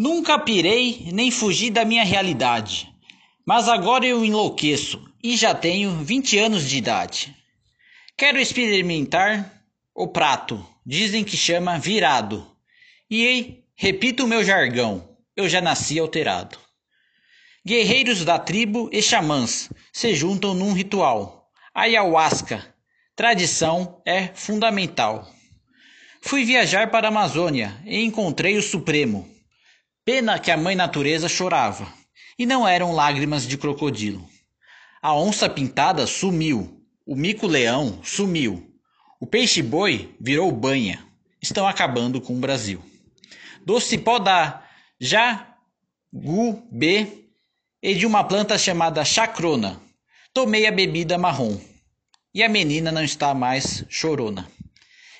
Nunca pirei nem fugi da minha realidade, mas agora eu enlouqueço e já tenho 20 anos de idade. Quero experimentar o prato, dizem que chama virado. E repito o meu jargão, eu já nasci alterado. Guerreiros da tribo e xamãs se juntam num ritual. Ayahuasca, tradição é fundamental. Fui viajar para a Amazônia e encontrei o Supremo. Pena que a mãe natureza chorava, e não eram lágrimas de crocodilo. A onça pintada sumiu, o mico-leão sumiu, o peixe-boi virou banha. Estão acabando com o Brasil. Do cipó da jagubê e de uma planta chamada chacrona, tomei a bebida marrom. E a menina não está mais chorona.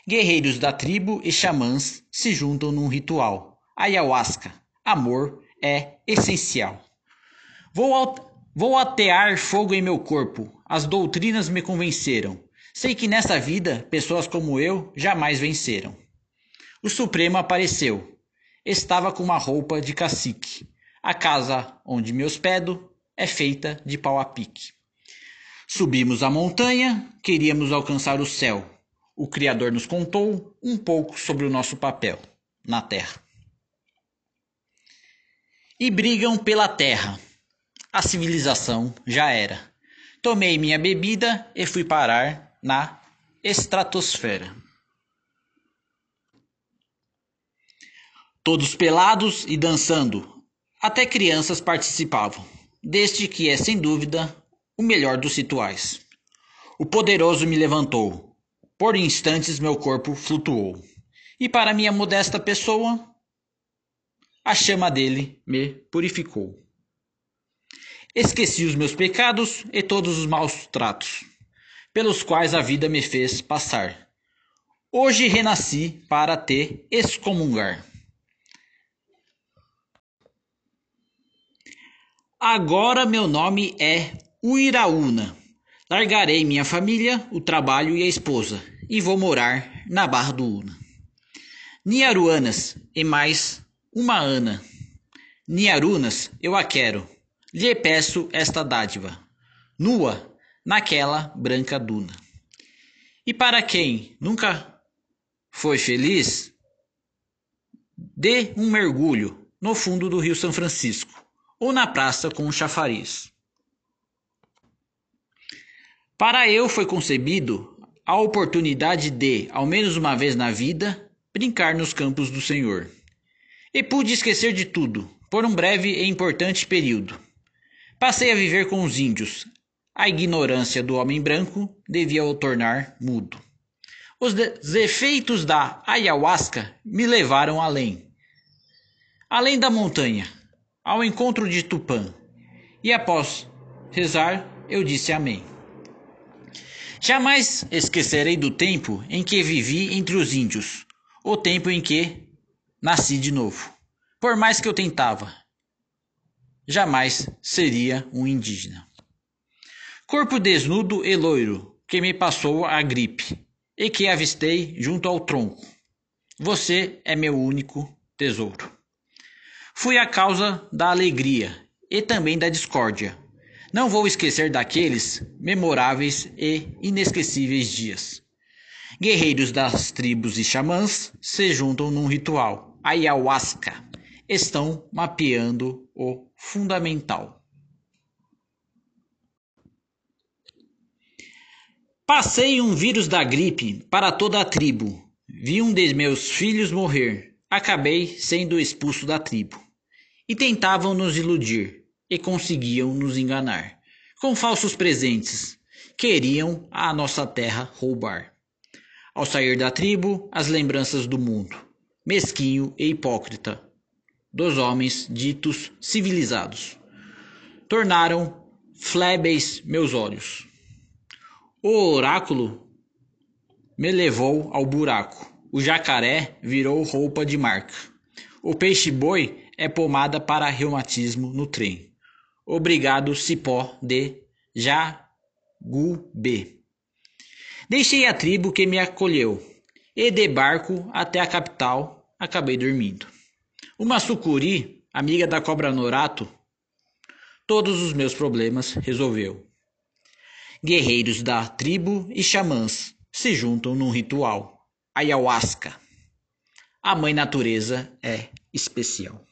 Guerreiros da tribo e xamãs se juntam num ritual. Ayahuasca, amor é essencial. Vou, vou atear fogo em meu corpo, as doutrinas me convenceram. Sei que nessa vida pessoas como eu jamais venceram. O Supremo apareceu. Estava com uma roupa de cacique. A casa onde me hospedo é feita de pau a pique. Subimos a montanha, queríamos alcançar o céu o Criador nos contou um pouco sobre o nosso papel na Terra. E brigam pela Terra. A civilização já era. Tomei minha bebida e fui parar na estratosfera. Todos pelados e dançando, até crianças participavam, desde que é sem dúvida o melhor dos rituais. O poderoso me levantou, por instantes meu corpo flutuou, e para minha modesta pessoa, a chama dele me purificou. Esqueci os meus pecados e todos os maus tratos, pelos quais a vida me fez passar. Hoje renasci para te excomungar. Agora meu nome é Uiraúna. Largarei minha família, o trabalho e a esposa, e vou morar na Barra do Una. Niaruanas e mais uma Ana. Niarunas, eu a quero. Lhe peço esta dádiva, nua naquela branca duna. E para quem nunca foi feliz, dê um mergulho no fundo do Rio São Francisco ou na praça com um chafariz. Para eu foi concebido a oportunidade de, ao menos uma vez na vida, brincar nos campos do Senhor. E pude esquecer de tudo, por um breve e importante período. Passei a viver com os índios. A ignorância do homem branco devia o tornar mudo. Os efeitos da ayahuasca me levaram além. Além da montanha, ao encontro de Tupã. E após rezar, eu disse amém. Jamais esquecerei do tempo em que vivi entre os índios, o tempo em que nasci de novo. Por mais que eu tentava, jamais seria um indígena. Corpo desnudo e loiro, que me passou a gripe e que avistei junto ao tronco. Você é meu único tesouro. Fui a causa da alegria e também da discórdia não vou esquecer daqueles memoráveis e inesquecíveis dias. Guerreiros das tribos e xamãs se juntam num ritual, ayahuasca. Estão mapeando o fundamental. Passei um vírus da gripe para toda a tribo. Vi um de meus filhos morrer. Acabei sendo expulso da tribo. E tentavam nos iludir e conseguiam nos enganar. Com falsos presentes, queriam a nossa terra roubar. Ao sair da tribo, as lembranças do mundo, mesquinho e hipócrita, dos homens ditos civilizados, tornaram flébeis meus olhos. O oráculo me levou ao buraco. O jacaré virou roupa de marca. O peixe-boi é pomada para reumatismo no trem. Obrigado, cipó de Jagubê. Deixei a tribo que me acolheu e de barco até a capital acabei dormindo. Uma sucuri, amiga da cobra Norato, todos os meus problemas resolveu. Guerreiros da tribo e xamãs se juntam num ritual. Ayahuasca. A mãe natureza é especial.